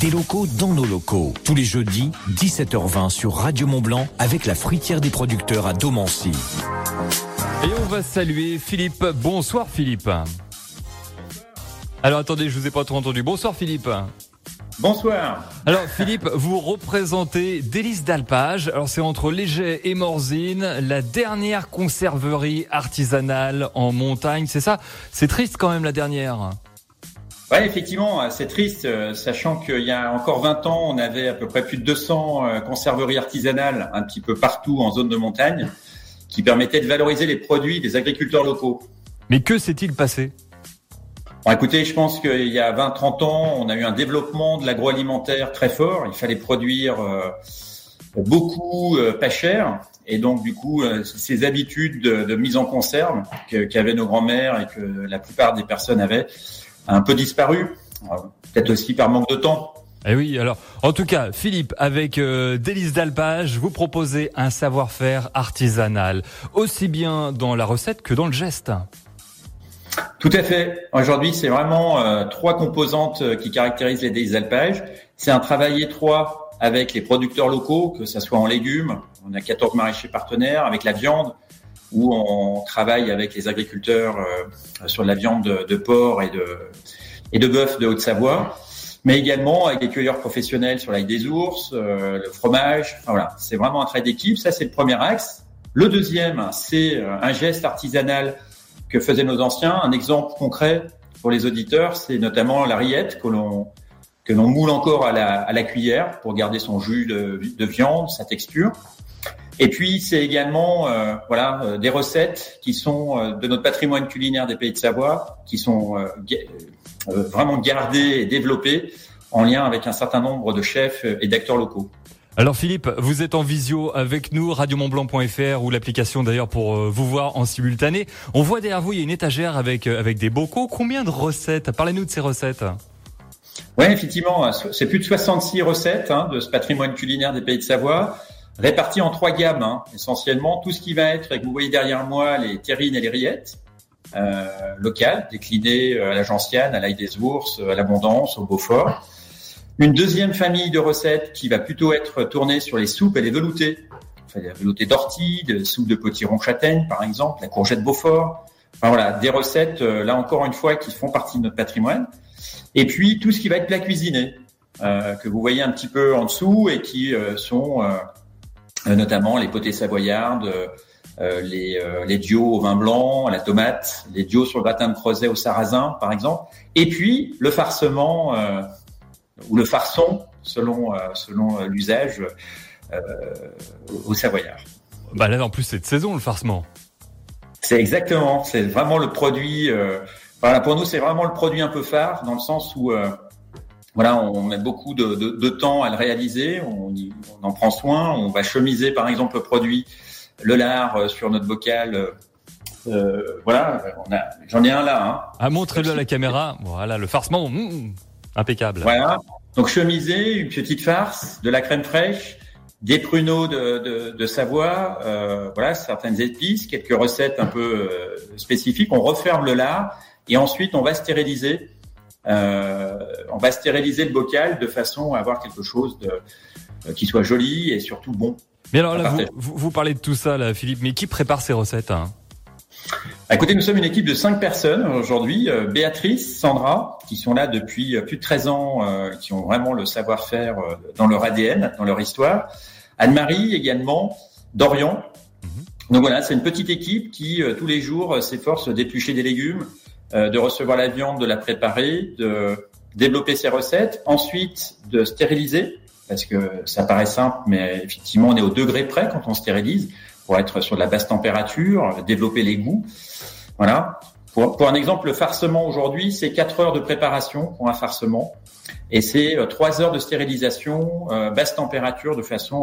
Des locaux dans nos locaux. Tous les jeudis, 17h20 sur Radio Mont Blanc avec la fruitière des producteurs à Domancy. Et on va saluer Philippe. Bonsoir Philippe. Alors attendez, je vous ai pas trop entendu. Bonsoir Philippe. Bonsoir. Alors Philippe, vous représentez Délice d'Alpage. Alors c'est entre Léger et Morzine, la dernière conserverie artisanale en montagne, c'est ça? C'est triste quand même la dernière. Oui, effectivement, c'est triste, euh, sachant qu'il y a encore 20 ans, on avait à peu près plus de 200 euh, conserveries artisanales un petit peu partout en zone de montagne, qui permettaient de valoriser les produits des agriculteurs locaux. Mais que s'est-il passé? Bon, écoutez, je pense qu'il y a 20-30 ans, on a eu un développement de l'agroalimentaire très fort. Il fallait produire euh, beaucoup euh, pas cher. Et donc, du coup, euh, ces habitudes de, mise en conserve qu'avaient nos grands-mères et que la plupart des personnes avaient, a un peu disparu. Peut-être aussi par manque de temps. Eh oui, alors, en tout cas, Philippe, avec Délice d'Alpage, vous proposez un savoir-faire artisanal, aussi bien dans la recette que dans le geste. Tout à fait. Aujourd'hui, c'est vraiment euh, trois composantes euh, qui caractérisent les délices alpages. C'est un travail étroit avec les producteurs locaux, que ce soit en légumes, on a 14 maraîchers partenaires, avec la viande, où on travaille avec les agriculteurs euh, sur la viande de, porc et de, et de bœuf de Haute-Savoie, mais également avec les cueilleurs professionnels sur l'ail des ours, le fromage. Voilà, c'est vraiment un travail d'équipe. Ça, c'est le premier axe. Le deuxième, c'est un geste artisanal que faisaient nos anciens. Un exemple concret pour les auditeurs, c'est notamment la rillette que l'on que l'on moule encore à la, à la, cuillère pour garder son jus de, de viande, sa texture. Et puis c'est également euh, voilà euh, des recettes qui sont euh, de notre patrimoine culinaire des pays de Savoie, qui sont vraiment gardées et développées en lien avec un certain nombre de chefs et d'acteurs locaux. Alors Philippe, vous êtes en visio avec nous, radiomontblanc.fr ou l'application d'ailleurs pour euh, vous voir en simultané. On voit derrière vous, il y a une étagère avec, euh, avec des bocaux. Combien de recettes? Parlez-nous de ces recettes. Oui, effectivement, c'est plus de 66 recettes hein, de ce patrimoine culinaire des pays de Savoie, réparties en trois gammes, hein, essentiellement. Tout ce qui va être, que vous voyez derrière moi, les terrines et les rillettes, euh, locales, déclinées euh, à la gentiane, à l'ail des ours, à l'abondance, au Beaufort. Une deuxième famille de recettes qui va plutôt être tournée sur les soupes et les veloutés. Enfin, les veloutés d'ortie, de soupe de potiron châtaigne, par exemple, la courgette Beaufort. Enfin voilà, des recettes, euh, là encore une fois, qui font partie de notre patrimoine. Et puis, tout ce qui va être plat cuisiné, euh, que vous voyez un petit peu en dessous et qui euh, sont notamment les potées savoyardes, les, les dios au vin blanc, à la tomate, les dios sur le gratin de creuset au sarrasin, par exemple. Et puis, le farcement ou le farçon, selon, euh, selon euh, l'usage euh, au Savoyard. Bah là, en plus, c'est de saison le farcement. C'est exactement, c'est vraiment le produit. voilà, pour nous, c'est vraiment le produit un peu phare dans le sens où voilà, on met beaucoup de, de, de, temps à le réaliser, on, on, en prend soin, on va chemiser par exemple le produit, le lard sur notre bocal. Euh, voilà, j'en ai un là. Hein. Ah, montrez-le à la caméra. Voilà, le farcement. Mmh. Impeccable. Voilà. Donc chemisé, une petite farce, de la crème fraîche, des pruneaux de, de, de Savoie, euh, voilà certaines épices, quelques recettes un peu euh, spécifiques. On referme le lard et ensuite on va stériliser. Euh, on va stériliser le bocal de façon à avoir quelque chose de euh, qui soit joli et surtout bon. Mais alors là, vous, vous, parlez de tout ça, là, Philippe. Mais qui prépare ces recettes hein? À côté, nous sommes une équipe de cinq personnes aujourd'hui. Euh, Béatrice, Sandra, qui sont là depuis plus de 13 ans, qui ont vraiment le savoir-faire dans leur ADN, dans leur histoire. Anne-Marie également, Dorian. Mhm. Donc voilà, c'est une petite équipe qui tous les jours s'efforce d'éplucher des légumes, de recevoir la viande, de la préparer, de développer ses recettes, ensuite de stériliser, parce que ça paraît simple, mais effectivement on est au degré près quand on stérilise pour être sur de la basse température, développer les goûts. Voilà. Pour, pour un exemple, le farcement aujourd'hui, c'est 4 heures de préparation pour un farcement et c'est 3 euh, heures de stérilisation, euh, basse température de façon